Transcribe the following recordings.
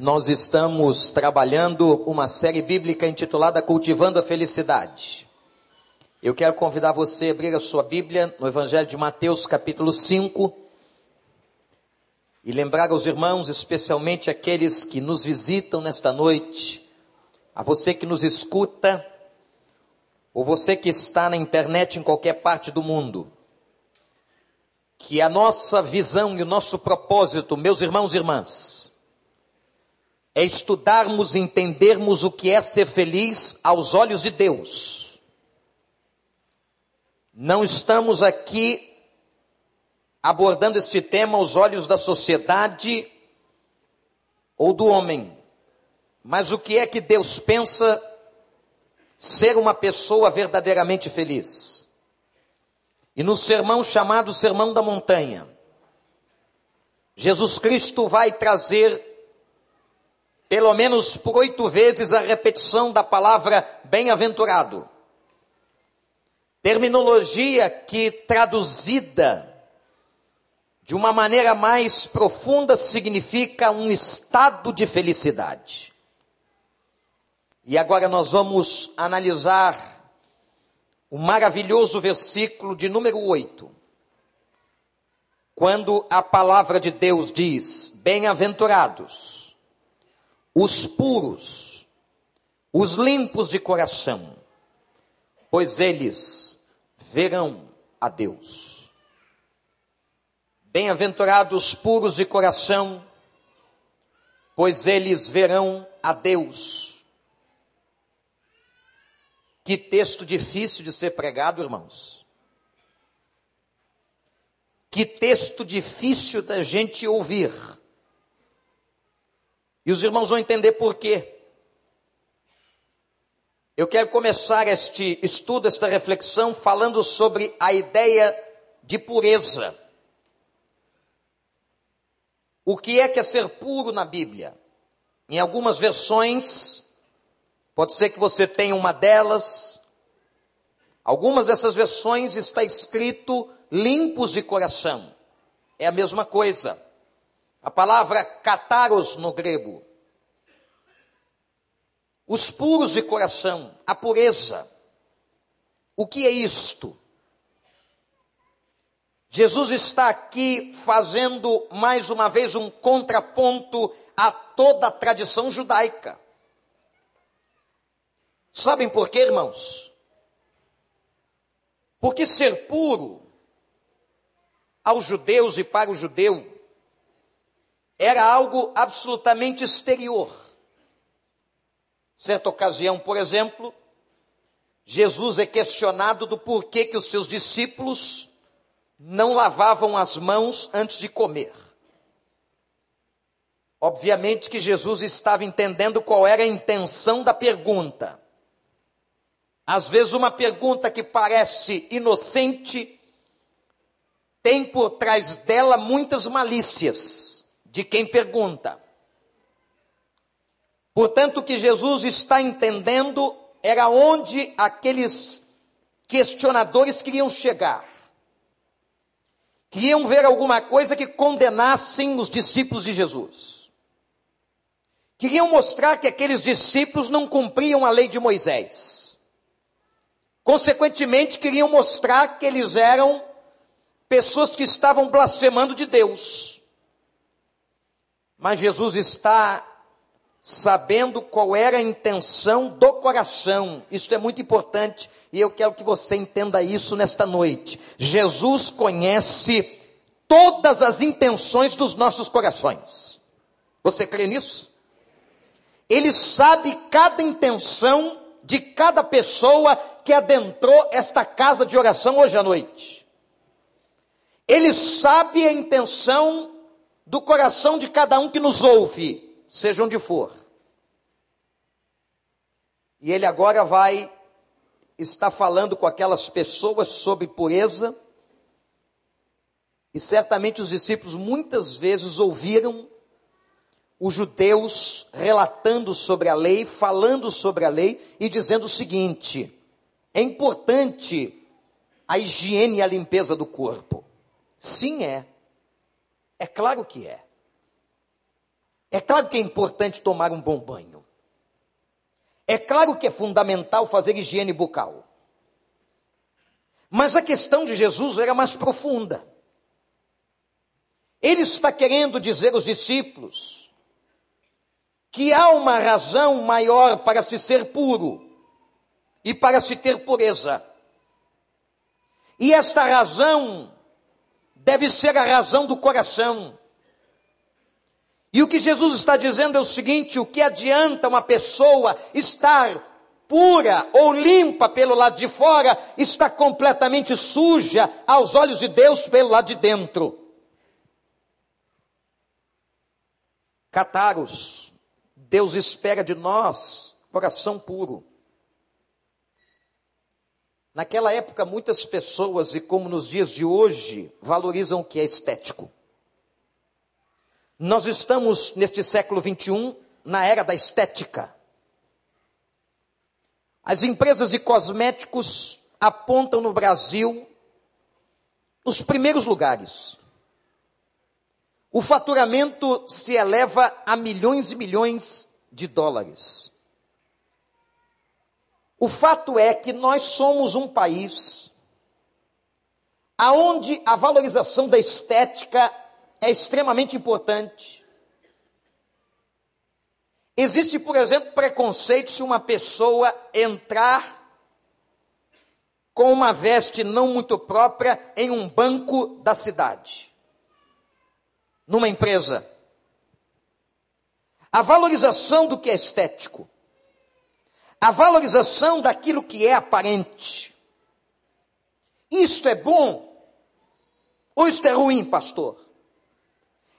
nós estamos trabalhando uma série bíblica intitulada Cultivando a Felicidade. Eu quero convidar você a abrir a sua Bíblia no Evangelho de Mateus, capítulo 5, e lembrar aos irmãos, especialmente aqueles que nos visitam nesta noite, a você que nos escuta, ou você que está na internet em qualquer parte do mundo, que a nossa visão e o nosso propósito, meus irmãos e irmãs, é estudarmos e entendermos o que é ser feliz aos olhos de Deus. Não estamos aqui abordando este tema aos olhos da sociedade ou do homem, mas o que é que Deus pensa ser uma pessoa verdadeiramente feliz. E no sermão chamado Sermão da Montanha, Jesus Cristo vai trazer pelo menos por oito vezes a repetição da palavra bem-aventurado. Terminologia que traduzida de uma maneira mais profunda significa um estado de felicidade. E agora nós vamos analisar o maravilhoso versículo de número 8. Quando a palavra de Deus diz: Bem-aventurados os puros, os limpos de coração, pois eles verão a Deus. Bem-aventurados os puros de coração, pois eles verão a Deus. Que texto difícil de ser pregado, irmãos. Que texto difícil da gente ouvir. E os irmãos vão entender por quê. Eu quero começar este estudo, esta reflexão, falando sobre a ideia de pureza. O que é que é ser puro na Bíblia? Em algumas versões, pode ser que você tenha uma delas, algumas dessas versões está escrito limpos de coração. É a mesma coisa. A palavra kataros no grego. Os puros de coração, a pureza. O que é isto? Jesus está aqui fazendo mais uma vez um contraponto a toda a tradição judaica. Sabem por quê, irmãos? Porque ser puro aos judeus e para o judeu era algo absolutamente exterior. Certa ocasião, por exemplo, Jesus é questionado do porquê que os seus discípulos não lavavam as mãos antes de comer. Obviamente que Jesus estava entendendo qual era a intenção da pergunta. Às vezes, uma pergunta que parece inocente tem por trás dela muitas malícias de quem pergunta. Portanto, o que Jesus está entendendo era onde aqueles questionadores queriam chegar. Queriam ver alguma coisa que condenassem os discípulos de Jesus. Queriam mostrar que aqueles discípulos não cumpriam a lei de Moisés. Consequentemente, queriam mostrar que eles eram pessoas que estavam blasfemando de Deus. Mas Jesus está sabendo qual era a intenção do coração. Isso é muito importante e eu quero que você entenda isso nesta noite. Jesus conhece todas as intenções dos nossos corações. Você crê nisso? Ele sabe cada intenção de cada pessoa que adentrou esta casa de oração hoje à noite. Ele sabe a intenção do coração de cada um que nos ouve, seja onde for. E ele agora vai estar falando com aquelas pessoas sobre pureza. E certamente os discípulos muitas vezes ouviram os judeus relatando sobre a lei, falando sobre a lei e dizendo o seguinte: é importante a higiene e a limpeza do corpo. Sim, é. É claro que é. É claro que é importante tomar um bom banho. É claro que é fundamental fazer higiene bucal. Mas a questão de Jesus era mais profunda. Ele está querendo dizer aos discípulos que há uma razão maior para se ser puro e para se ter pureza. E esta razão deve ser a razão do coração. E o que Jesus está dizendo é o seguinte: o que adianta uma pessoa estar pura ou limpa pelo lado de fora, está completamente suja aos olhos de Deus pelo lado de dentro. Cataros, Deus espera de nós coração puro. Naquela época, muitas pessoas, e como nos dias de hoje, valorizam o que é estético. Nós estamos, neste século 21, na era da estética. As empresas de cosméticos apontam no Brasil os primeiros lugares. O faturamento se eleva a milhões e milhões de dólares. O fato é que nós somos um país aonde a valorização da estética é extremamente importante. Existe, por exemplo, preconceito se uma pessoa entrar com uma veste não muito própria em um banco da cidade, numa empresa. A valorização do que é estético, a valorização daquilo que é aparente. Isto é bom ou isto é ruim, pastor?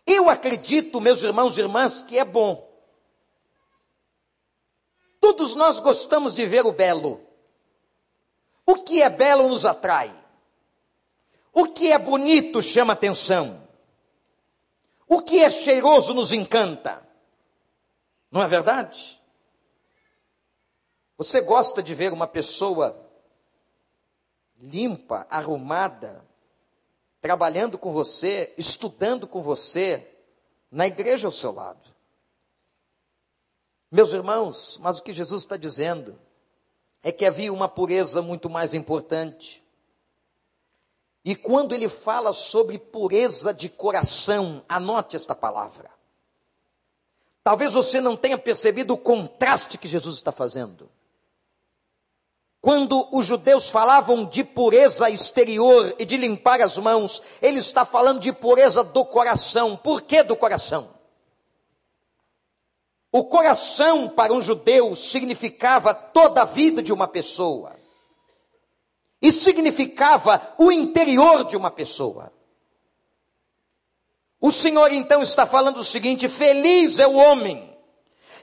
Eu acredito, meus irmãos e irmãs, que é bom. Todos nós gostamos de ver o belo. O que é belo nos atrai. O que é bonito chama atenção. O que é cheiroso nos encanta. Não é verdade? Você gosta de ver uma pessoa limpa, arrumada, trabalhando com você, estudando com você, na igreja ao seu lado. Meus irmãos, mas o que Jesus está dizendo é que havia uma pureza muito mais importante. E quando ele fala sobre pureza de coração, anote esta palavra. Talvez você não tenha percebido o contraste que Jesus está fazendo. Quando os judeus falavam de pureza exterior e de limpar as mãos, ele está falando de pureza do coração. Por que do coração? O coração para um judeu significava toda a vida de uma pessoa. E significava o interior de uma pessoa. O Senhor então está falando o seguinte: feliz é o homem,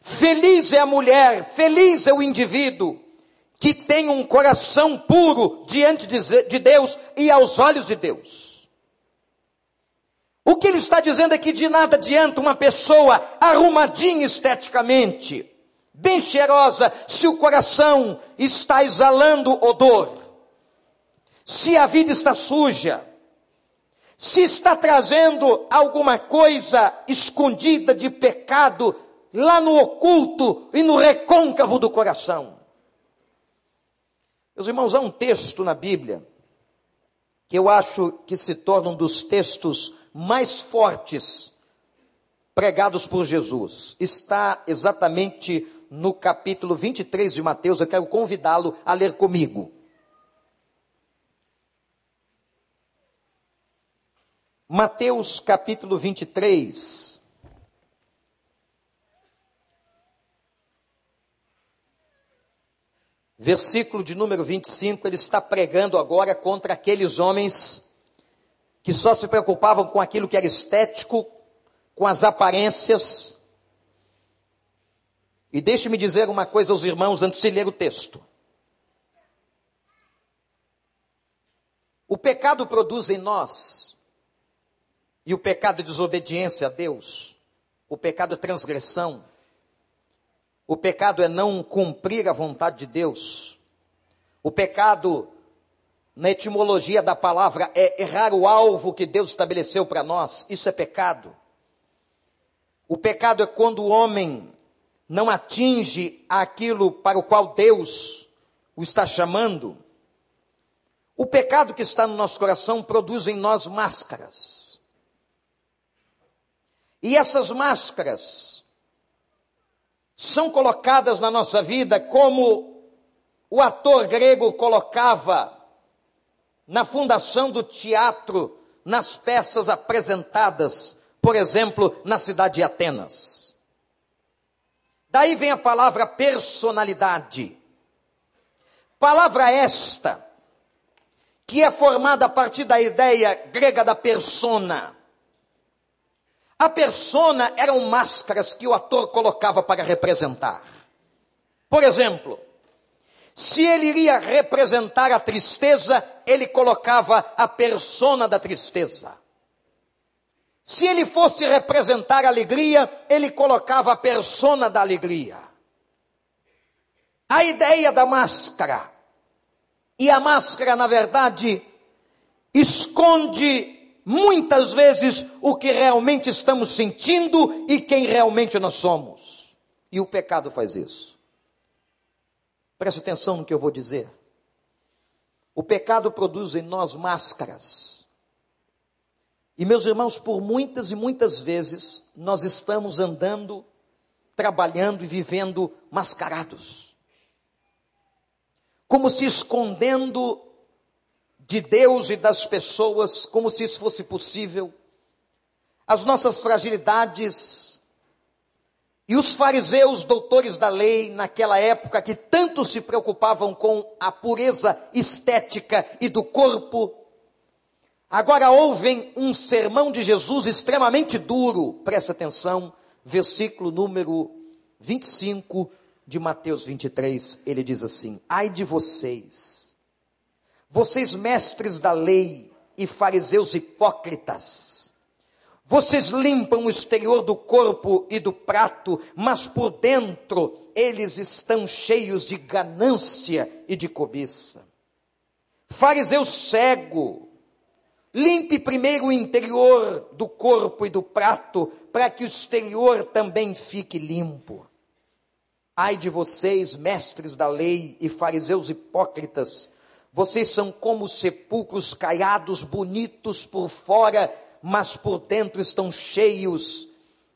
feliz é a mulher, feliz é o indivíduo que tem um coração puro diante de Deus e aos olhos de Deus. O que ele está dizendo é que de nada adianta uma pessoa arrumadinha esteticamente, bem cheirosa, se o coração está exalando odor, se a vida está suja, se está trazendo alguma coisa escondida de pecado lá no oculto e no recôncavo do coração. Meus irmãos, há um texto na Bíblia que eu acho que se torna um dos textos mais fortes pregados por Jesus. Está exatamente no capítulo 23 de Mateus. Eu quero convidá-lo a ler comigo. Mateus capítulo 23. Versículo de número 25, ele está pregando agora contra aqueles homens que só se preocupavam com aquilo que era estético, com as aparências. E deixe-me dizer uma coisa aos irmãos antes de ler o texto. O pecado produz em nós, e o pecado é desobediência a Deus, o pecado é transgressão, o pecado é não cumprir a vontade de Deus. O pecado, na etimologia da palavra, é errar o alvo que Deus estabeleceu para nós. Isso é pecado. O pecado é quando o homem não atinge aquilo para o qual Deus o está chamando. O pecado que está no nosso coração produz em nós máscaras. E essas máscaras são colocadas na nossa vida como o ator grego colocava na fundação do teatro, nas peças apresentadas, por exemplo, na cidade de Atenas. Daí vem a palavra personalidade. Palavra esta, que é formada a partir da ideia grega da persona. A persona eram máscaras que o ator colocava para representar. Por exemplo, se ele iria representar a tristeza, ele colocava a persona da tristeza. Se ele fosse representar a alegria, ele colocava a persona da alegria. A ideia da máscara. E a máscara, na verdade, esconde muitas vezes o que realmente estamos sentindo e quem realmente nós somos. E o pecado faz isso. Preste atenção no que eu vou dizer. O pecado produz em nós máscaras. E meus irmãos, por muitas e muitas vezes nós estamos andando, trabalhando e vivendo mascarados. Como se escondendo de Deus e das pessoas, como se isso fosse possível. As nossas fragilidades, e os fariseus, doutores da lei, naquela época, que tanto se preocupavam com a pureza estética e do corpo, agora ouvem um sermão de Jesus extremamente duro. Presta atenção, versículo número 25 de Mateus 23, ele diz assim: Ai de vocês, vocês mestres da lei e fariseus hipócritas, vocês limpam o exterior do corpo e do prato, mas por dentro eles estão cheios de ganância e de cobiça. Fariseu cego, limpe primeiro o interior do corpo e do prato, para que o exterior também fique limpo. Ai de vocês, mestres da lei e fariseus hipócritas, vocês são como sepulcros caiados, bonitos por fora, mas por dentro estão cheios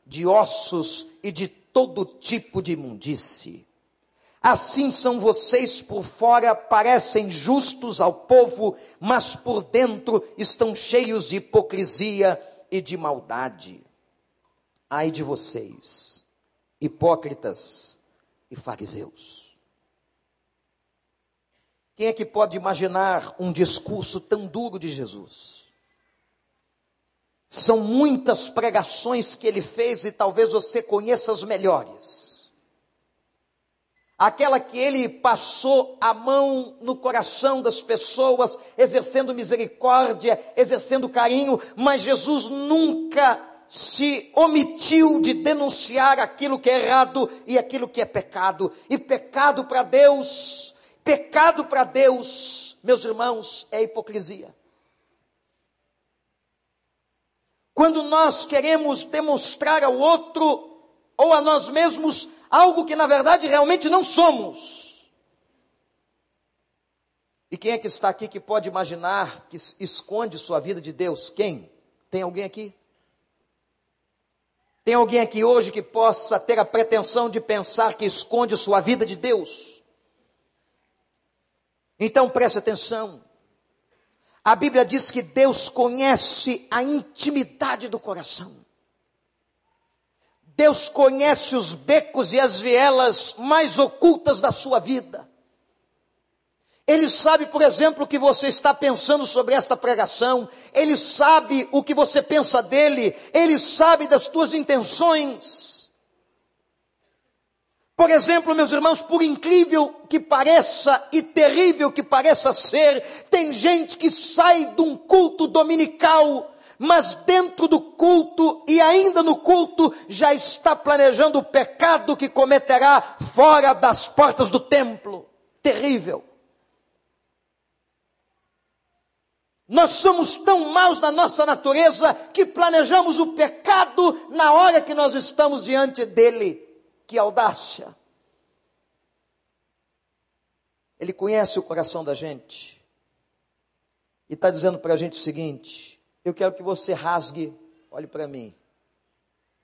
de ossos e de todo tipo de imundície. Assim são vocês por fora, parecem justos ao povo, mas por dentro estão cheios de hipocrisia e de maldade. Ai de vocês, hipócritas e fariseus. Quem é que pode imaginar um discurso tão duro de Jesus? São muitas pregações que ele fez e talvez você conheça as melhores. Aquela que ele passou a mão no coração das pessoas, exercendo misericórdia, exercendo carinho, mas Jesus nunca se omitiu de denunciar aquilo que é errado e aquilo que é pecado. E pecado para Deus, pecado para Deus, meus irmãos, é hipocrisia. Quando nós queremos demonstrar ao outro ou a nós mesmos algo que na verdade realmente não somos. E quem é que está aqui que pode imaginar que esconde sua vida de Deus? Quem? Tem alguém aqui? Tem alguém aqui hoje que possa ter a pretensão de pensar que esconde sua vida de Deus? Então preste atenção. A Bíblia diz que Deus conhece a intimidade do coração. Deus conhece os becos e as vielas mais ocultas da sua vida. Ele sabe, por exemplo, o que você está pensando sobre esta pregação. Ele sabe o que você pensa dele. Ele sabe das tuas intenções. Por exemplo, meus irmãos, por incrível que pareça e terrível que pareça ser, tem gente que sai de um culto dominical, mas dentro do culto e ainda no culto já está planejando o pecado que cometerá fora das portas do templo. Terrível. Nós somos tão maus na nossa natureza que planejamos o pecado na hora que nós estamos diante dele. Que audácia! Ele conhece o coração da gente e está dizendo para a gente o seguinte: eu quero que você rasgue, olhe para mim,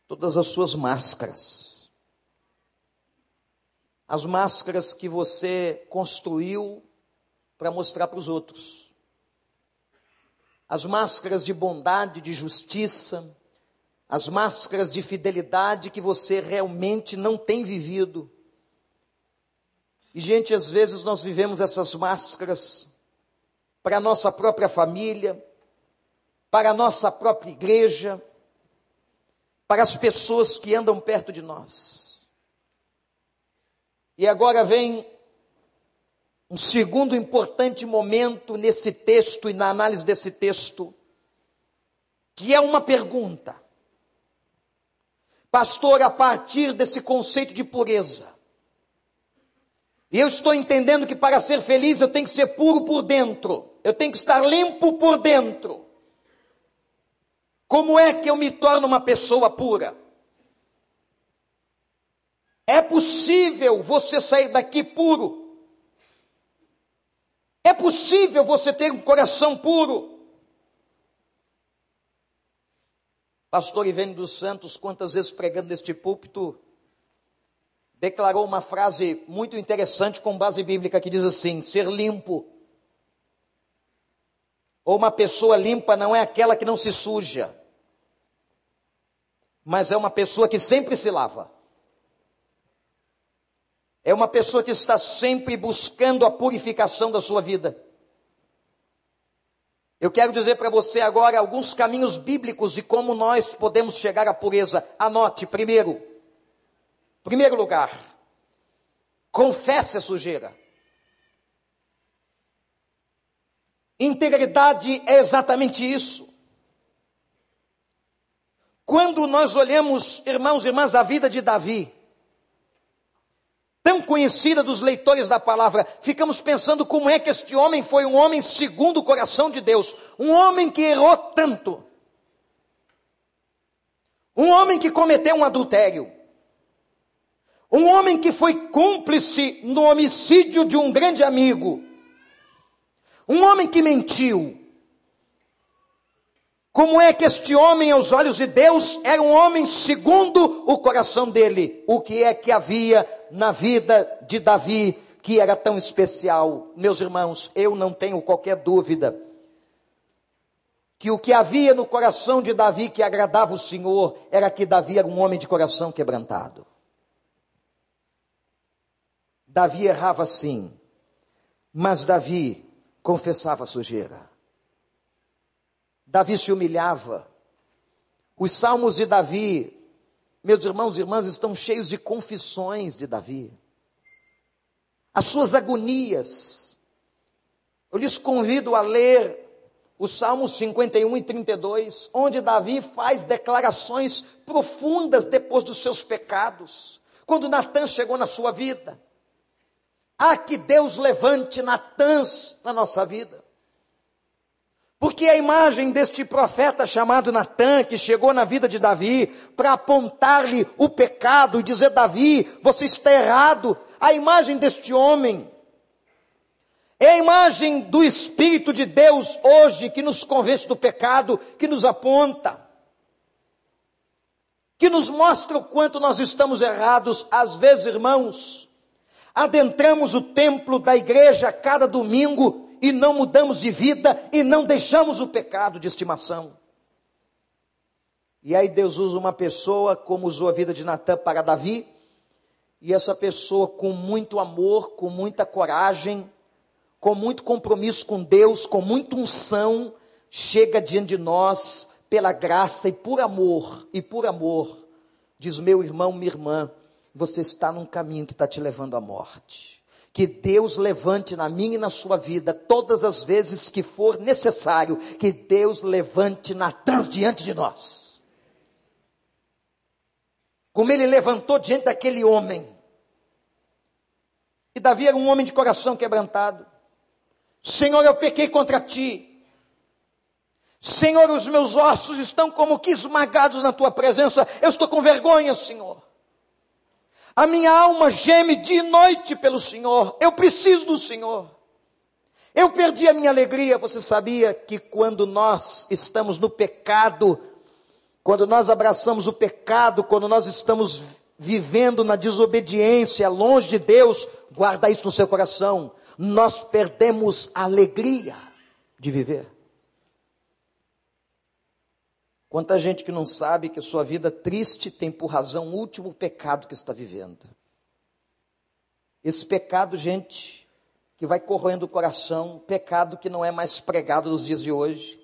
todas as suas máscaras. As máscaras que você construiu para mostrar para os outros. As máscaras de bondade, de justiça, as máscaras de fidelidade que você realmente não tem vivido. E, gente, às vezes nós vivemos essas máscaras para a nossa própria família, para a nossa própria igreja, para as pessoas que andam perto de nós. E agora vem um segundo importante momento nesse texto e na análise desse texto, que é uma pergunta. Pastor, a partir desse conceito de pureza, e eu estou entendendo que para ser feliz eu tenho que ser puro por dentro, eu tenho que estar limpo por dentro. Como é que eu me torno uma pessoa pura? É possível você sair daqui puro. É possível você ter um coração puro. Pastor Ivênio dos Santos, quantas vezes pregando neste púlpito, declarou uma frase muito interessante com base bíblica que diz assim: ser limpo. Ou uma pessoa limpa não é aquela que não se suja mas é uma pessoa que sempre se lava. É uma pessoa que está sempre buscando a purificação da sua vida. Eu quero dizer para você agora alguns caminhos bíblicos de como nós podemos chegar à pureza. Anote primeiro. Primeiro lugar, confesse a sujeira. Integridade é exatamente isso. Quando nós olhamos, irmãos e irmãs, a vida de Davi, tão conhecida dos leitores da palavra, ficamos pensando como é que este homem foi um homem segundo o coração de Deus, um homem que errou tanto, um homem que cometeu um adultério, um homem que foi cúmplice no homicídio de um grande amigo, um homem que mentiu, como é que este homem, aos olhos de Deus, era um homem segundo o coração dele? O que é que havia na vida de Davi que era tão especial? Meus irmãos, eu não tenho qualquer dúvida que o que havia no coração de Davi que agradava o Senhor era que Davi era um homem de coração quebrantado. Davi errava sim, mas Davi confessava sujeira. Davi se humilhava. Os salmos de Davi, meus irmãos e irmãs, estão cheios de confissões de Davi. As suas agonias. Eu lhes convido a ler os Salmos 51 e 32, onde Davi faz declarações profundas depois dos seus pecados. Quando Natan chegou na sua vida. Ah, que Deus levante Natãs na nossa vida. Porque a imagem deste profeta chamado Natan, que chegou na vida de Davi, para apontar-lhe o pecado e dizer: Davi, você está errado. A imagem deste homem é a imagem do Espírito de Deus hoje que nos convence do pecado, que nos aponta, que nos mostra o quanto nós estamos errados. Às vezes, irmãos, adentramos o templo da igreja cada domingo e não mudamos de vida e não deixamos o pecado de estimação. E aí Deus usa uma pessoa, como usou a vida de Natan para Davi, e essa pessoa com muito amor, com muita coragem, com muito compromisso com Deus, com muita unção, chega diante de nós pela graça e por amor, e por amor, diz meu irmão, minha irmã, você está num caminho que está te levando à morte que Deus levante na minha e na sua vida todas as vezes que for necessário, que Deus levante Natãs diante de nós. Como ele levantou diante daquele homem. E Davi era um homem de coração quebrantado. Senhor, eu pequei contra ti. Senhor, os meus ossos estão como que esmagados na tua presença. Eu estou com vergonha, Senhor. A minha alma geme dia e noite pelo Senhor. Eu preciso do Senhor. Eu perdi a minha alegria. Você sabia que quando nós estamos no pecado, quando nós abraçamos o pecado, quando nós estamos vivendo na desobediência, longe de Deus, guarda isso no seu coração. Nós perdemos a alegria de viver. Quanta gente que não sabe que a sua vida triste tem por razão o último pecado que está vivendo. Esse pecado, gente, que vai corroendo o coração, pecado que não é mais pregado nos dias de hoje.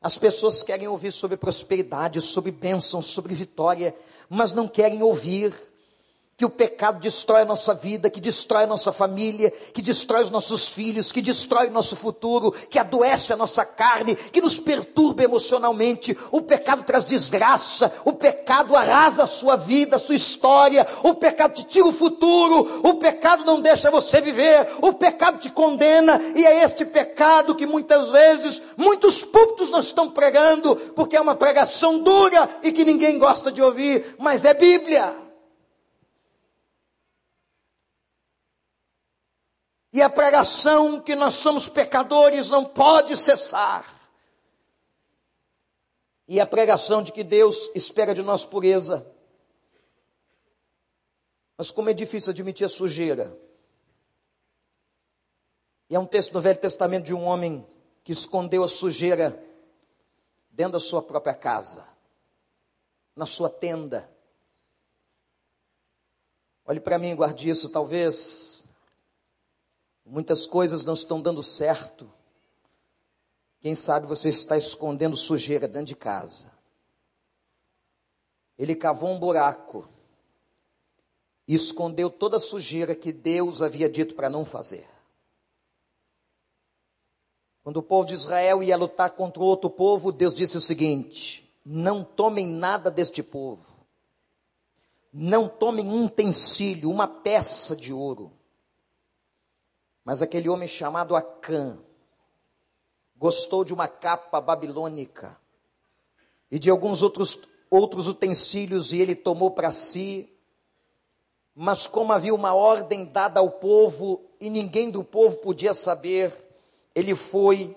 As pessoas querem ouvir sobre prosperidade, sobre bênção, sobre vitória, mas não querem ouvir que o pecado destrói a nossa vida, que destrói a nossa família, que destrói os nossos filhos, que destrói o nosso futuro, que adoece a nossa carne, que nos perturba emocionalmente. O pecado traz desgraça, o pecado arrasa a sua vida, a sua história, o pecado te tira o futuro, o pecado não deixa você viver, o pecado te condena, e é este pecado que muitas vezes muitos púlpitos não estão pregando, porque é uma pregação dura e que ninguém gosta de ouvir, mas é Bíblia. E a pregação que nós somos pecadores não pode cessar. E a pregação de que Deus espera de nós pureza. Mas como é difícil admitir a sujeira. E é um texto do Velho Testamento de um homem que escondeu a sujeira dentro da sua própria casa, na sua tenda. Olhe para mim, guarde isso, talvez Muitas coisas não estão dando certo. Quem sabe você está escondendo sujeira dentro de casa. Ele cavou um buraco e escondeu toda a sujeira que Deus havia dito para não fazer. Quando o povo de Israel ia lutar contra outro povo, Deus disse o seguinte: não tomem nada deste povo, não tomem um utensílio, uma peça de ouro mas aquele homem chamado Acã gostou de uma capa babilônica e de alguns outros, outros utensílios, e ele tomou para si. Mas como havia uma ordem dada ao povo e ninguém do povo podia saber, ele foi,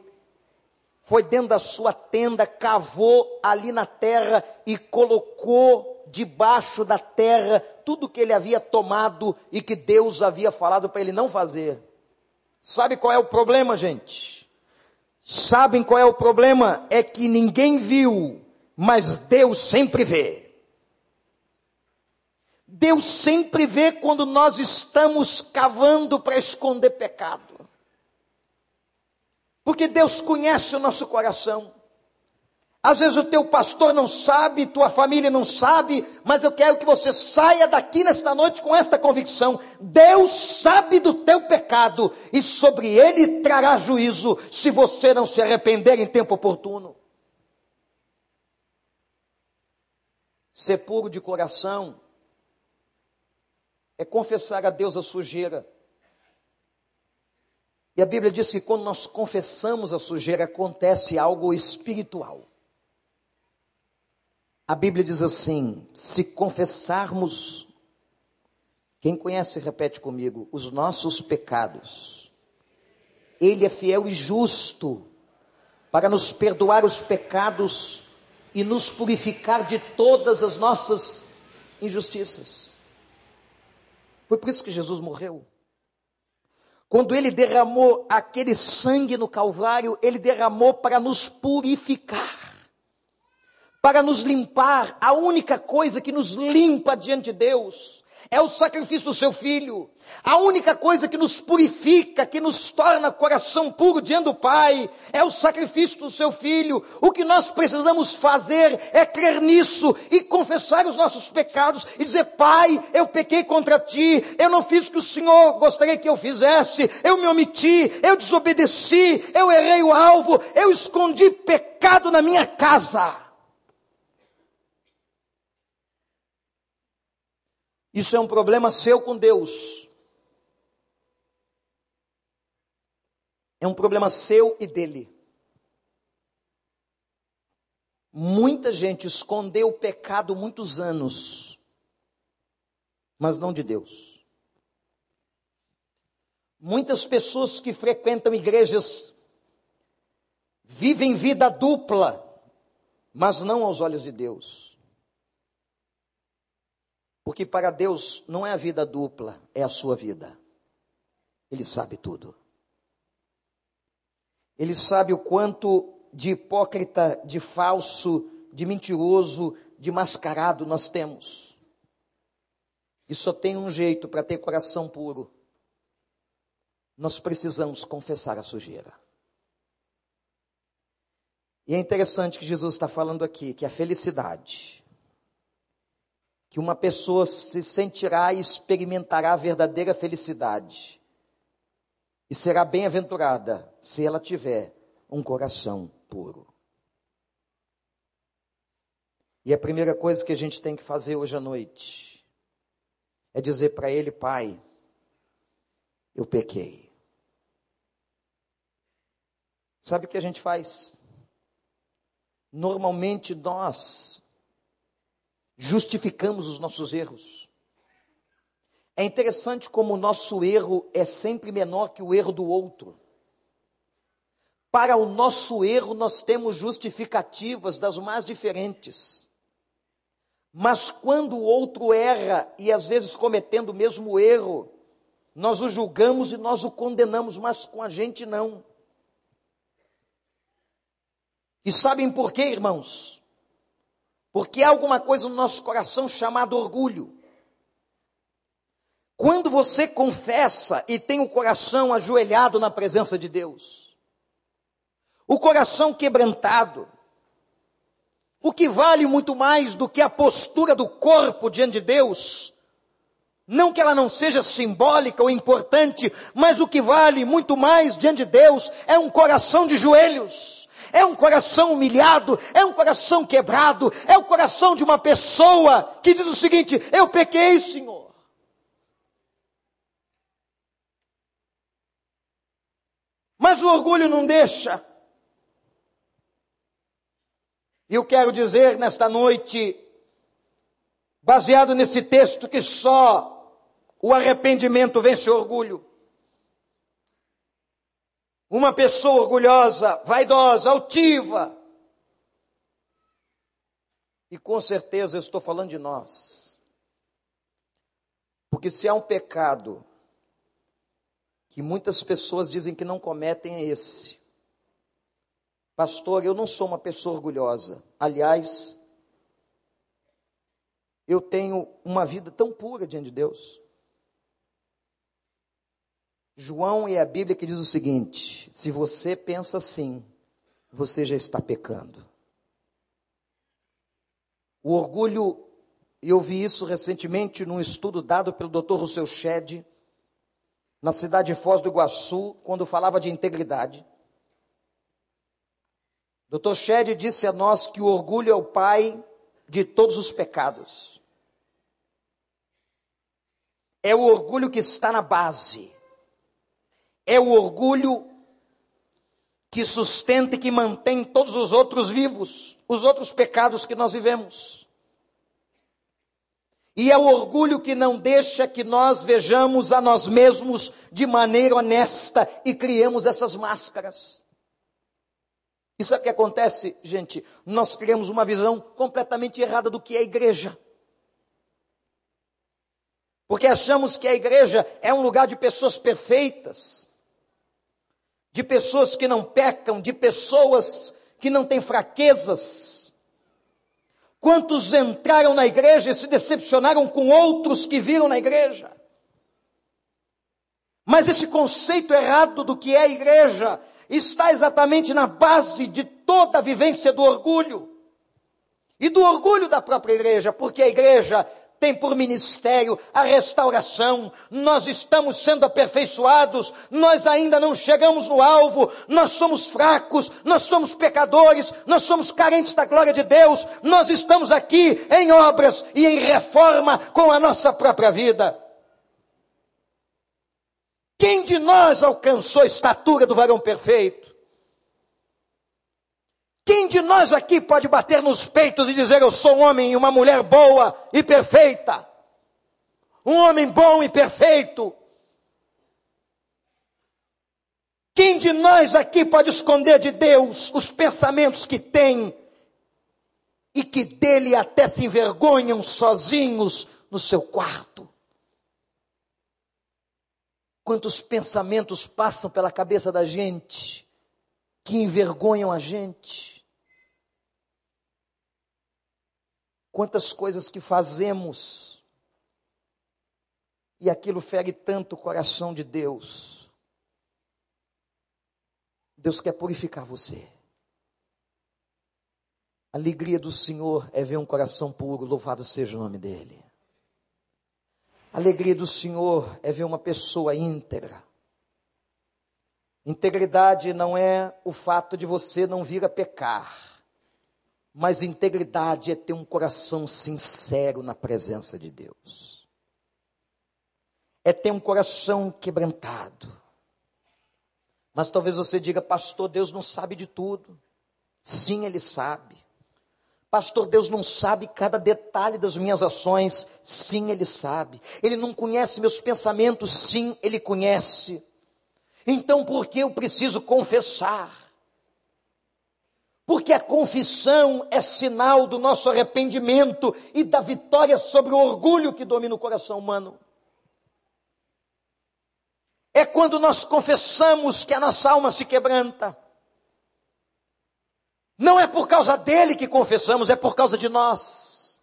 foi dentro da sua tenda, cavou ali na terra e colocou debaixo da terra tudo que ele havia tomado e que Deus havia falado para ele não fazer. Sabe qual é o problema, gente? Sabem qual é o problema? É que ninguém viu, mas Deus sempre vê. Deus sempre vê quando nós estamos cavando para esconder pecado. Porque Deus conhece o nosso coração. Às vezes o teu pastor não sabe, tua família não sabe, mas eu quero que você saia daqui nesta noite com esta convicção: Deus sabe do teu pecado e sobre ele trará juízo se você não se arrepender em tempo oportuno. Ser puro de coração é confessar a Deus a sujeira. E a Bíblia diz que quando nós confessamos a sujeira, acontece algo espiritual. A Bíblia diz assim: se confessarmos, quem conhece, repete comigo, os nossos pecados, Ele é fiel e justo para nos perdoar os pecados e nos purificar de todas as nossas injustiças. Foi por isso que Jesus morreu. Quando ele derramou aquele sangue no Calvário, ele derramou para nos purificar para nos limpar, a única coisa que nos limpa diante de Deus é o sacrifício do seu filho. A única coisa que nos purifica, que nos torna coração puro diante do Pai, é o sacrifício do seu filho. O que nós precisamos fazer é crer nisso e confessar os nossos pecados e dizer: Pai, eu pequei contra ti, eu não fiz o que o Senhor gostaria que eu fizesse, eu me omiti, eu desobedeci, eu errei o alvo, eu escondi pecado na minha casa. Isso é um problema seu com Deus. É um problema seu e dele. Muita gente escondeu o pecado muitos anos, mas não de Deus. Muitas pessoas que frequentam igrejas vivem vida dupla, mas não aos olhos de Deus. Porque para Deus não é a vida dupla, é a sua vida. Ele sabe tudo. Ele sabe o quanto de hipócrita, de falso, de mentiroso, de mascarado nós temos. E só tem um jeito para ter coração puro. Nós precisamos confessar a sujeira. E é interessante que Jesus está falando aqui que a felicidade, que uma pessoa se sentirá e experimentará a verdadeira felicidade, e será bem-aventurada se ela tiver um coração puro. E a primeira coisa que a gente tem que fazer hoje à noite é dizer para Ele, Pai, eu pequei. Sabe o que a gente faz? Normalmente nós justificamos os nossos erros. É interessante como o nosso erro é sempre menor que o erro do outro. Para o nosso erro, nós temos justificativas das mais diferentes. Mas quando o outro erra, e às vezes cometendo o mesmo erro, nós o julgamos e nós o condenamos, mas com a gente não. E sabem por quê, irmãos? Porque há alguma coisa no nosso coração chamado orgulho. Quando você confessa e tem o coração ajoelhado na presença de Deus, o coração quebrantado, o que vale muito mais do que a postura do corpo diante de Deus, não que ela não seja simbólica ou importante, mas o que vale muito mais diante de Deus é um coração de joelhos é um coração humilhado, é um coração quebrado, é o coração de uma pessoa que diz o seguinte: Eu pequei, Senhor. Mas o orgulho não deixa. E eu quero dizer nesta noite, baseado nesse texto, que só o arrependimento vence o orgulho. Uma pessoa orgulhosa, vaidosa, altiva. E com certeza eu estou falando de nós. Porque se há um pecado que muitas pessoas dizem que não cometem, é esse. Pastor, eu não sou uma pessoa orgulhosa. Aliás, eu tenho uma vida tão pura diante de Deus. João é a Bíblia que diz o seguinte: se você pensa assim, você já está pecando. O orgulho, eu vi isso recentemente num estudo dado pelo Dr. Rousseau Shedd, na cidade de Foz do Iguaçu, quando falava de integridade. Dr. Shedd disse a nós que o orgulho é o pai de todos os pecados. É o orgulho que está na base é o orgulho que sustenta e que mantém todos os outros vivos, os outros pecados que nós vivemos. E é o orgulho que não deixa que nós vejamos a nós mesmos de maneira honesta e criemos essas máscaras. E sabe o que acontece, gente? Nós criamos uma visão completamente errada do que é a igreja. Porque achamos que a igreja é um lugar de pessoas perfeitas de pessoas que não pecam, de pessoas que não têm fraquezas. Quantos entraram na igreja e se decepcionaram com outros que viram na igreja? Mas esse conceito errado do que é igreja está exatamente na base de toda a vivência do orgulho. E do orgulho da própria igreja, porque a igreja tem por ministério a restauração, nós estamos sendo aperfeiçoados, nós ainda não chegamos no alvo, nós somos fracos, nós somos pecadores, nós somos carentes da glória de Deus, nós estamos aqui em obras e em reforma com a nossa própria vida. Quem de nós alcançou a estatura do varão perfeito? Quem de nós aqui pode bater nos peitos e dizer eu sou um homem e uma mulher boa e perfeita? Um homem bom e perfeito. Quem de nós aqui pode esconder de Deus os pensamentos que tem e que dele até se envergonham sozinhos no seu quarto? Quantos pensamentos passam pela cabeça da gente que envergonham a gente? Quantas coisas que fazemos e aquilo fere tanto o coração de Deus. Deus quer purificar você. A alegria do Senhor é ver um coração puro, louvado seja o nome dEle. A alegria do Senhor é ver uma pessoa íntegra. Integridade não é o fato de você não vir a pecar, mas integridade é ter um coração sincero na presença de Deus. É ter um coração quebrantado. Mas talvez você diga, pastor, Deus não sabe de tudo. Sim, Ele sabe. Pastor, Deus não sabe cada detalhe das minhas ações. Sim, Ele sabe. Ele não conhece meus pensamentos. Sim, Ele conhece. Então, por que eu preciso confessar? Porque a confissão é sinal do nosso arrependimento e da vitória sobre o orgulho que domina o coração humano. É quando nós confessamos que a nossa alma se quebranta. Não é por causa dele que confessamos, é por causa de nós.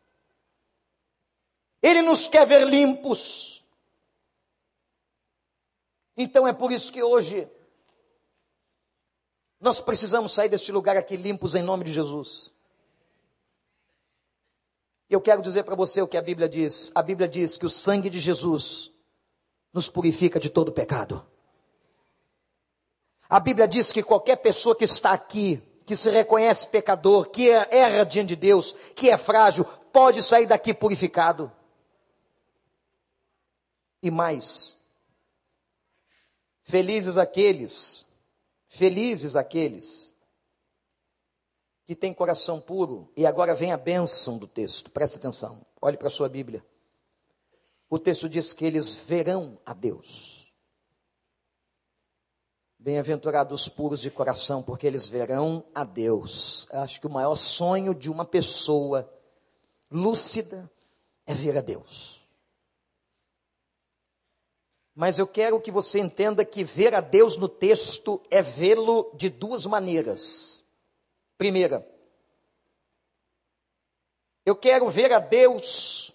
Ele nos quer ver limpos. Então é por isso que hoje nós precisamos sair deste lugar aqui limpos em nome de Jesus. Eu quero dizer para você o que a Bíblia diz. A Bíblia diz que o sangue de Jesus nos purifica de todo pecado. A Bíblia diz que qualquer pessoa que está aqui que se reconhece pecador, que é, erra diante de Deus, que é frágil, pode sair daqui purificado. E mais, felizes aqueles, felizes aqueles que têm coração puro, e agora vem a bênção do texto, presta atenção, olhe para a sua Bíblia. O texto diz que eles verão a Deus. Bem-aventurados puros de coração, porque eles verão a Deus. Eu acho que o maior sonho de uma pessoa lúcida é ver a Deus. Mas eu quero que você entenda que ver a Deus no texto é vê-lo de duas maneiras. Primeira, eu quero ver a Deus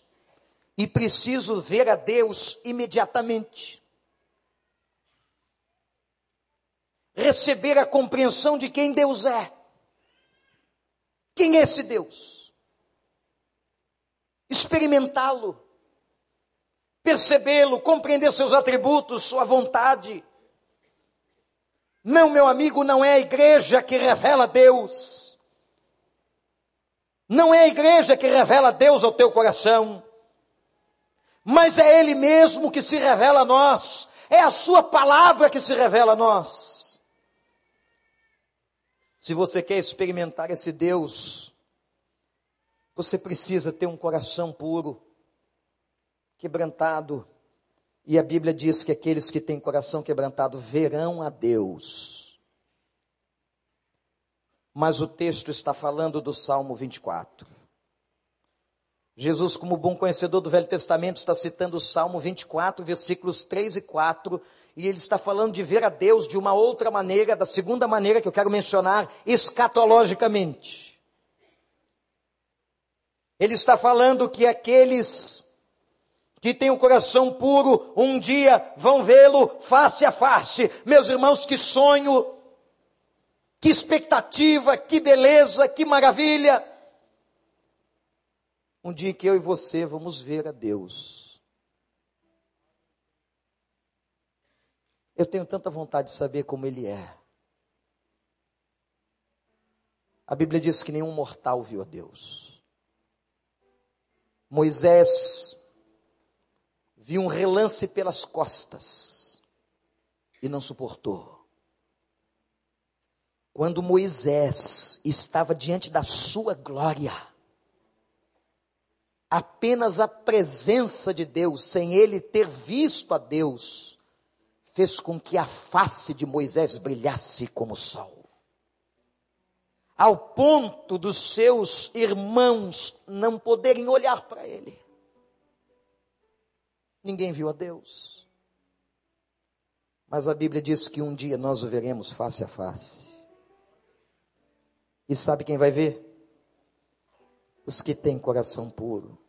e preciso ver a Deus imediatamente. receber a compreensão de quem Deus é. Quem é esse Deus? Experimentá-lo, percebê-lo, compreender seus atributos, sua vontade. Não, meu amigo, não é a igreja que revela Deus. Não é a igreja que revela Deus ao teu coração. Mas é Ele mesmo que se revela a nós. É a Sua palavra que se revela a nós. Se você quer experimentar esse Deus, você precisa ter um coração puro, quebrantado. E a Bíblia diz que aqueles que têm coração quebrantado verão a Deus. Mas o texto está falando do Salmo 24. Jesus, como bom conhecedor do Velho Testamento, está citando o Salmo 24, versículos 3 e 4, e ele está falando de ver a Deus de uma outra maneira, da segunda maneira que eu quero mencionar, escatologicamente. Ele está falando que aqueles que têm o coração puro, um dia vão vê-lo face a face. Meus irmãos, que sonho, que expectativa, que beleza, que maravilha. Um dia que eu e você vamos ver a Deus. Eu tenho tanta vontade de saber como ele é. A Bíblia diz que nenhum mortal viu a Deus. Moisés viu um relance pelas costas e não suportou. Quando Moisés estava diante da sua glória, apenas a presença de Deus, sem ele ter visto a Deus, fez com que a face de Moisés brilhasse como o sol. Ao ponto dos seus irmãos não poderem olhar para ele. Ninguém viu a Deus. Mas a Bíblia diz que um dia nós o veremos face a face. E sabe quem vai ver? Os que têm coração puro.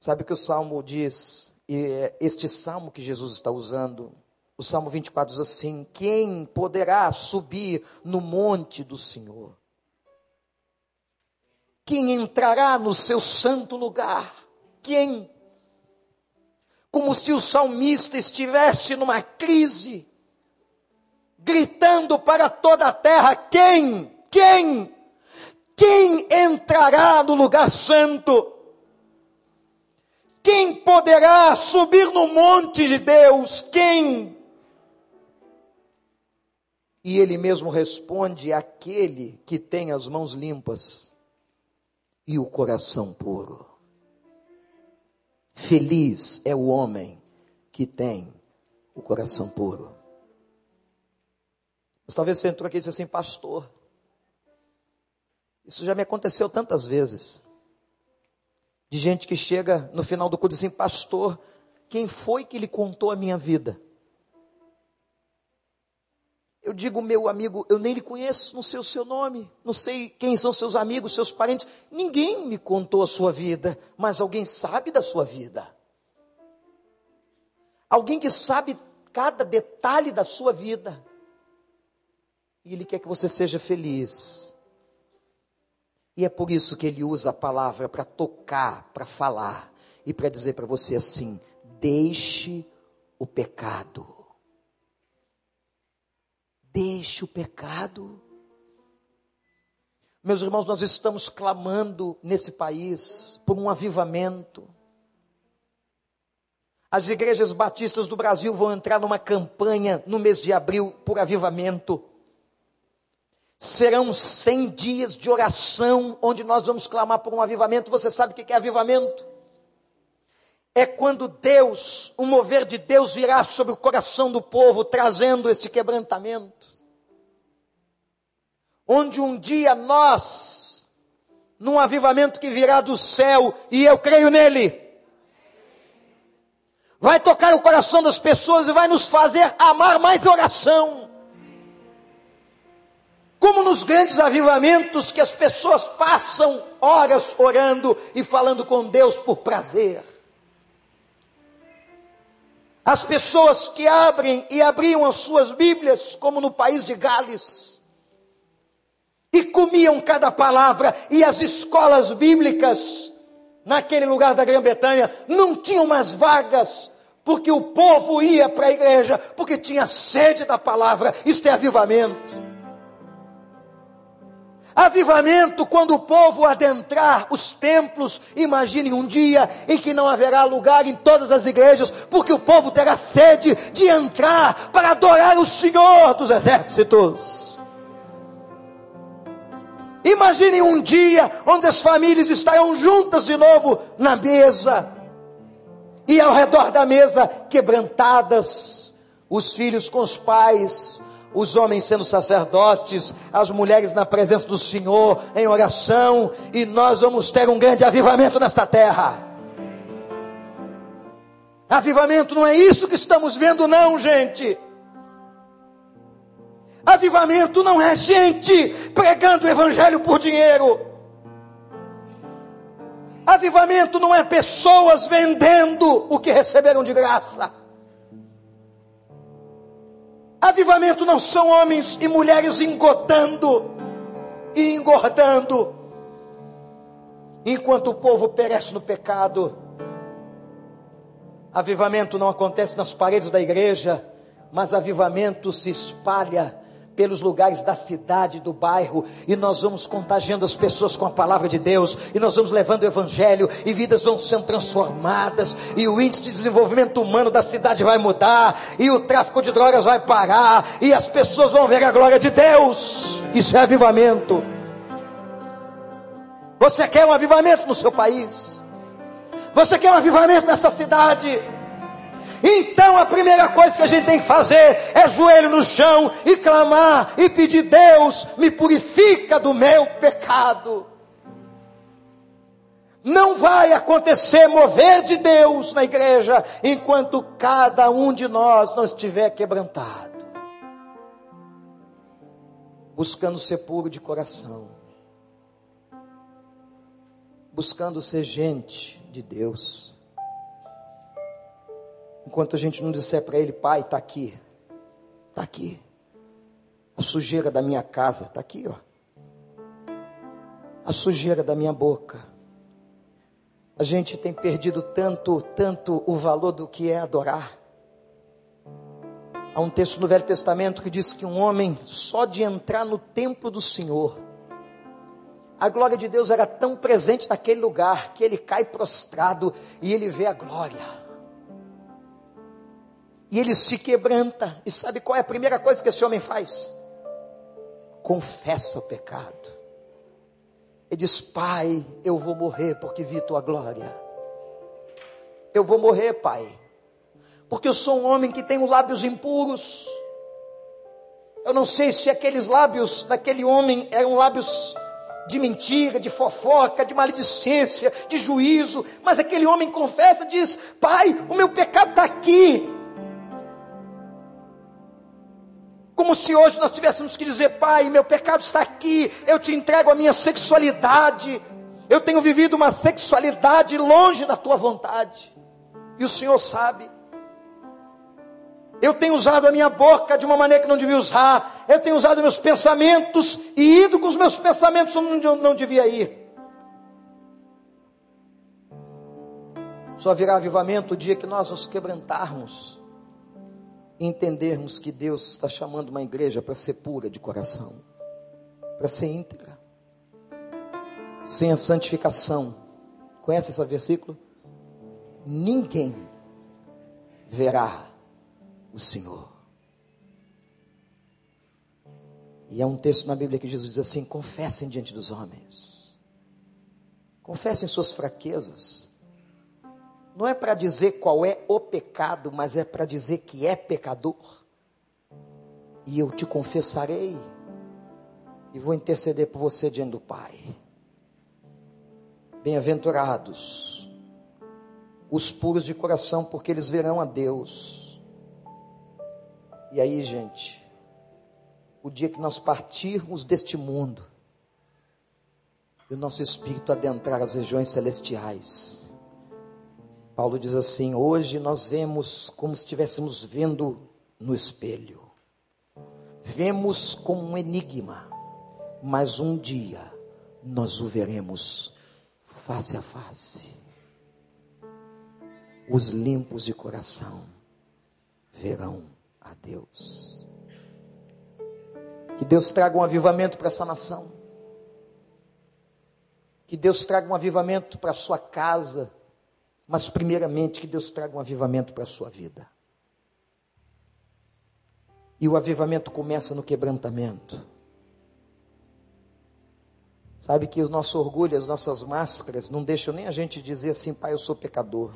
Sabe o que o salmo diz? E é este salmo que Jesus está usando, o salmo 24 diz assim: Quem poderá subir no monte do Senhor? Quem entrará no seu santo lugar? Quem? Como se o salmista estivesse numa crise gritando para toda a terra: quem? Quem? Quem entrará no lugar santo? Quem poderá subir no monte de Deus? Quem? E ele mesmo responde: aquele que tem as mãos limpas e o coração puro. Feliz é o homem que tem o coração puro. Mas talvez você entrou aqui e disse assim, pastor. Isso já me aconteceu tantas vezes. De gente que chega no final do culto e diz assim, pastor, quem foi que lhe contou a minha vida? Eu digo, meu amigo, eu nem lhe conheço, não sei o seu nome, não sei quem são seus amigos, seus parentes. Ninguém me contou a sua vida, mas alguém sabe da sua vida. Alguém que sabe cada detalhe da sua vida. E Ele quer que você seja feliz. E é por isso que Ele usa a palavra para tocar, para falar e para dizer para você assim: deixe o pecado. Deixe o pecado. Meus irmãos, nós estamos clamando nesse país por um avivamento. As igrejas batistas do Brasil vão entrar numa campanha no mês de abril por avivamento. Serão 100 dias de oração, onde nós vamos clamar por um avivamento. Você sabe o que é avivamento? É quando Deus, o mover de Deus virá sobre o coração do povo, trazendo esse quebrantamento. Onde um dia nós, num avivamento que virá do céu, e eu creio nele, vai tocar o coração das pessoas e vai nos fazer amar mais oração como nos grandes avivamentos que as pessoas passam horas orando e falando com Deus por prazer. As pessoas que abrem e abriam as suas Bíblias, como no país de Gales, e comiam cada palavra, e as escolas bíblicas, naquele lugar da Grã-Bretanha, não tinham mais vagas, porque o povo ia para a igreja, porque tinha sede da palavra, isto é avivamento. Avivamento quando o povo adentrar os templos. Imagine um dia em que não haverá lugar em todas as igrejas, porque o povo terá sede de entrar para adorar o Senhor dos exércitos. Imagine um dia onde as famílias estarão juntas de novo na mesa, e ao redor da mesa quebrantadas, os filhos com os pais, os homens sendo sacerdotes, as mulheres na presença do Senhor, em oração, e nós vamos ter um grande avivamento nesta terra. Avivamento não é isso que estamos vendo, não, gente. Avivamento não é gente pregando o evangelho por dinheiro. Avivamento não é pessoas vendendo o que receberam de graça. Avivamento não são homens e mulheres engordando e engordando, enquanto o povo perece no pecado. Avivamento não acontece nas paredes da igreja, mas avivamento se espalha pelos lugares da cidade, do bairro, e nós vamos contagiando as pessoas com a palavra de Deus, e nós vamos levando o evangelho, e vidas vão sendo transformadas, e o índice de desenvolvimento humano da cidade vai mudar, e o tráfico de drogas vai parar, e as pessoas vão ver a glória de Deus. Isso é avivamento. Você quer um avivamento no seu país? Você quer um avivamento nessa cidade? Então a primeira coisa que a gente tem que fazer é joelho no chão e clamar e pedir: Deus, me purifica do meu pecado. Não vai acontecer mover de Deus na igreja enquanto cada um de nós não estiver quebrantado, buscando ser puro de coração, buscando ser gente de Deus. Enquanto a gente não disser para ele, pai, está aqui, está aqui. A sujeira da minha casa, está aqui, ó. A sujeira da minha boca. A gente tem perdido tanto, tanto o valor do que é adorar. Há um texto no Velho Testamento que diz que um homem, só de entrar no templo do Senhor, a glória de Deus era tão presente naquele lugar que ele cai prostrado e ele vê a glória. E ele se quebranta. E sabe qual é a primeira coisa que esse homem faz? Confessa o pecado. Ele diz: Pai, eu vou morrer porque vi tua glória. Eu vou morrer, Pai, porque eu sou um homem que tem lábios impuros. Eu não sei se aqueles lábios daquele homem eram lábios de mentira, de fofoca, de maledicência, de juízo, mas aquele homem confessa, diz: Pai, o meu pecado está aqui, Como se hoje nós tivéssemos que dizer, Pai, meu pecado está aqui, eu te entrego a minha sexualidade, eu tenho vivido uma sexualidade longe da tua vontade, e o Senhor sabe. Eu tenho usado a minha boca de uma maneira que não devia usar, eu tenho usado meus pensamentos e ido com os meus pensamentos onde eu não devia ir. Só virá avivamento o dia que nós nos quebrantarmos entendermos que Deus está chamando uma igreja para ser pura de coração, para ser íntegra, sem a santificação. Conhece esse versículo? Ninguém verá o Senhor. E é um texto na Bíblia que Jesus diz assim: confessem diante dos homens, confessem suas fraquezas, não é para dizer qual é o pecado, mas é para dizer que é pecador. E eu te confessarei e vou interceder por você diante do Pai. Bem-aventurados os puros de coração, porque eles verão a Deus. E aí, gente, o dia que nós partirmos deste mundo, e o nosso espírito adentrar as regiões celestiais, Paulo diz assim: hoje nós vemos como se estivéssemos vendo no espelho, vemos como um enigma, mas um dia nós o veremos face a face. Os limpos de coração verão a Deus. Que Deus traga um avivamento para essa nação. Que Deus traga um avivamento para a sua casa mas primeiramente que Deus traga um avivamento para a sua vida. E o avivamento começa no quebrantamento. Sabe que o nosso orgulho, as nossas máscaras, não deixam nem a gente dizer assim, pai, eu sou pecador.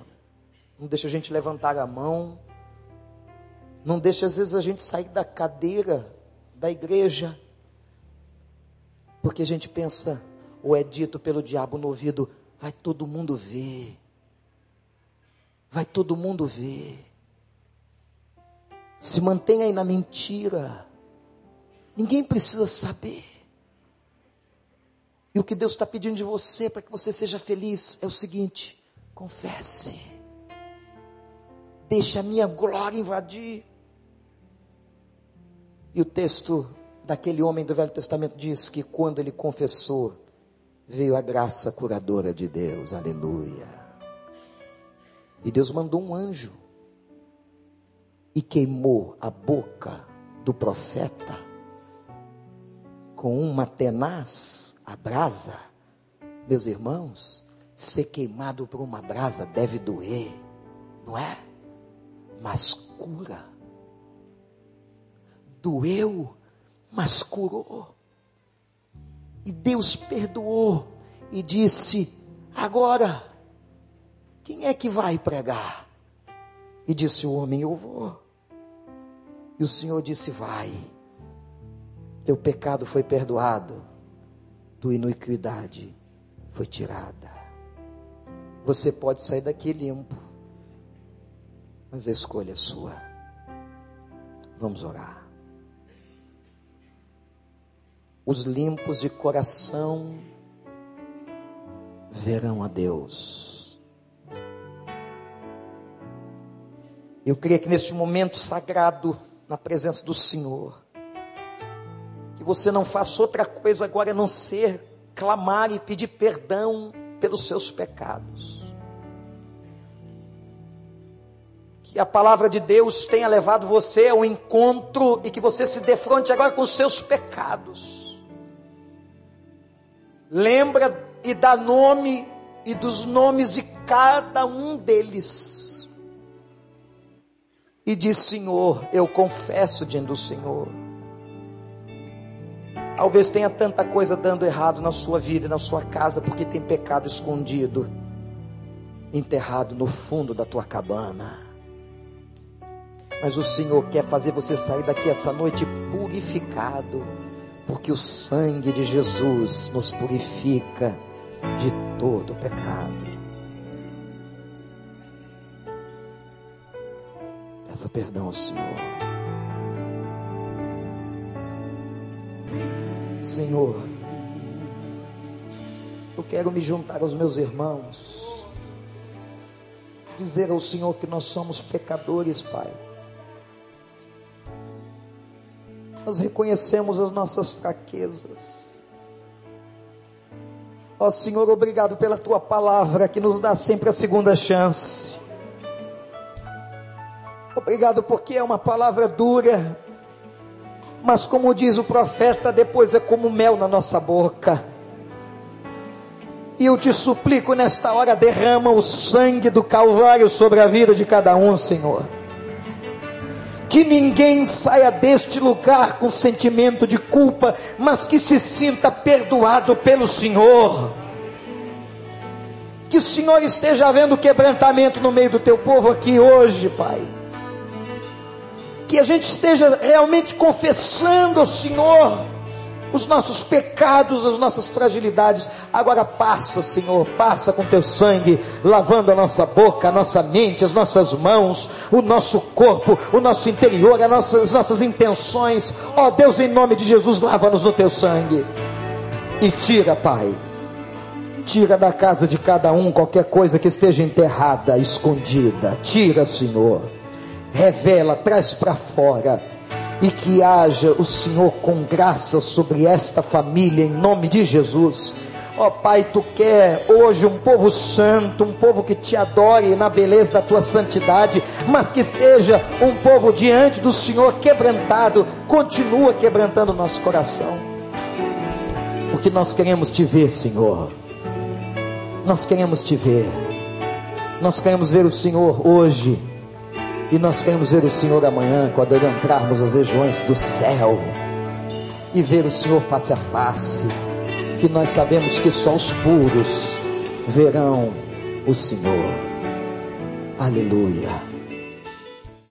Não deixa a gente levantar a mão. Não deixa, às vezes, a gente sair da cadeira da igreja. Porque a gente pensa, ou é dito pelo diabo no ouvido, vai todo mundo ver vai todo mundo ver. Se mantenha aí na mentira. Ninguém precisa saber. E o que Deus está pedindo de você para que você seja feliz é o seguinte: confesse. Deixa a minha glória invadir. E o texto daquele homem do Velho Testamento diz que quando ele confessou, veio a graça curadora de Deus. Aleluia. E Deus mandou um anjo e queimou a boca do profeta com uma tenaz a brasa, meus irmãos, ser queimado por uma brasa deve doer, não é? Mas cura. Doeu, mas curou. E Deus perdoou e disse: Agora, quem é que vai pregar? E disse o homem: Eu vou. E o Senhor disse: Vai, teu pecado foi perdoado, tua iniquidade foi tirada. Você pode sair daqui limpo, mas a escolha é sua. Vamos orar. Os limpos de coração verão a Deus. Eu creio que neste momento sagrado, na presença do Senhor, que você não faça outra coisa agora a não ser clamar e pedir perdão pelos seus pecados. Que a palavra de Deus tenha levado você ao encontro e que você se defronte agora com os seus pecados. Lembra e dá nome e dos nomes de cada um deles. E diz: Senhor, eu confesso diante do Senhor. Talvez tenha tanta coisa dando errado na sua vida e na sua casa, porque tem pecado escondido, enterrado no fundo da tua cabana. Mas o Senhor quer fazer você sair daqui essa noite purificado, porque o sangue de Jesus nos purifica de todo pecado. Peça perdão ao Senhor. Senhor, eu quero me juntar aos meus irmãos, dizer ao Senhor que nós somos pecadores, Pai. Nós reconhecemos as nossas fraquezas. Ó Senhor, obrigado pela tua palavra que nos dá sempre a segunda chance. Obrigado porque é uma palavra dura, mas como diz o profeta, depois é como mel na nossa boca. E eu te suplico nesta hora, derrama o sangue do Calvário sobre a vida de cada um, Senhor. Que ninguém saia deste lugar com sentimento de culpa, mas que se sinta perdoado pelo Senhor. Que o Senhor esteja havendo quebrantamento no meio do teu povo aqui hoje, Pai. Que a gente esteja realmente confessando ao Senhor os nossos pecados, as nossas fragilidades. Agora passa, Senhor, passa com teu sangue, lavando a nossa boca, a nossa mente, as nossas mãos, o nosso corpo, o nosso interior, as nossas, as nossas intenções. Ó oh, Deus, em nome de Jesus, lava-nos no teu sangue. E tira, Pai, tira da casa de cada um qualquer coisa que esteja enterrada, escondida. Tira, Senhor. Revela, traz para fora. E que haja o Senhor com graça sobre esta família, em nome de Jesus. Ó oh, Pai, tu quer hoje um povo santo, um povo que te adore na beleza da tua santidade, mas que seja um povo diante do Senhor quebrantado, continua quebrantando nosso coração, porque nós queremos te ver, Senhor, nós queremos te ver, nós queremos ver o Senhor hoje e nós queremos ver o Senhor amanhã, quando entrarmos as regiões do céu e ver o Senhor face a face, que nós sabemos que só os puros verão o Senhor. Aleluia.